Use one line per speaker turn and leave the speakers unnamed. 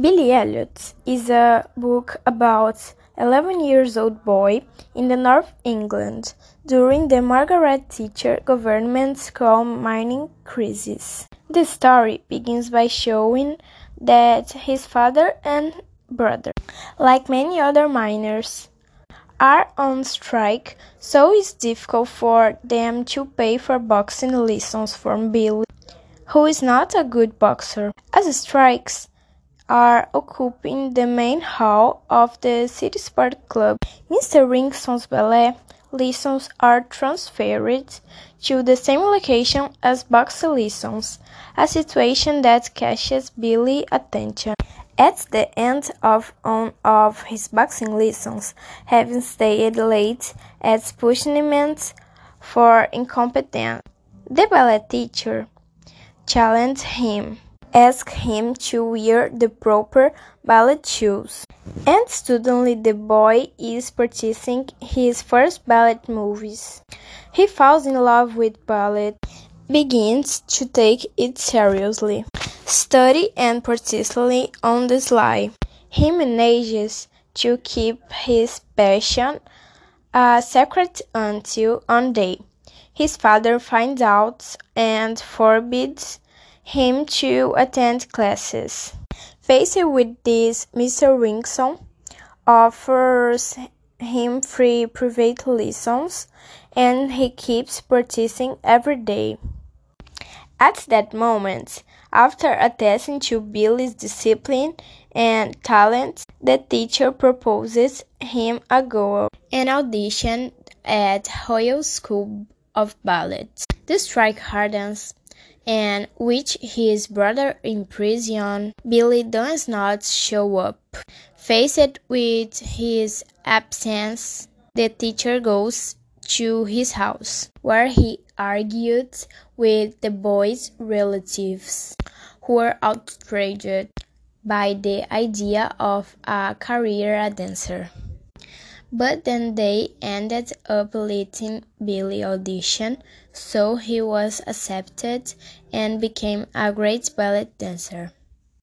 Billy Elliot is a book about 11 years old boy in the North England during the Margaret Thatcher government's coal mining crisis. The story begins by showing that his father and brother, like many other miners, are on strike, so it's difficult for them to pay for boxing lessons from Billy, who is not a good boxer. As strikes are occupying the main hall of the City Sport Club. Mr. Ringson's ballet lessons are transferred to the same location as boxing lessons, a situation that catches Billy's attention. At the end of one of his boxing lessons, having stayed late as punishment for incompetence, the ballet teacher challenged him ask him to wear the proper ballet shoes. And suddenly the boy is practicing his first ballet moves. He falls in love with ballet, begins to take it seriously, study and persistently on the sly. He manages to keep his passion a secret until one day his father finds out and forbids him to attend classes. Faced with this, Mr. Ringson offers him free private lessons and he keeps practicing every day. At that moment, after attesting to Billy's discipline and talent, the teacher proposes him a goal, an audition at Royal School of Ballet. The strike hardens and which his brother in prison, Billy does not show up. Faced with his absence, the teacher goes to his house, where he argued with the boy's relatives, who were outraged by the idea of a career dancer. But then they ended up letting Billy audition, so he was accepted and became a great ballet dancer.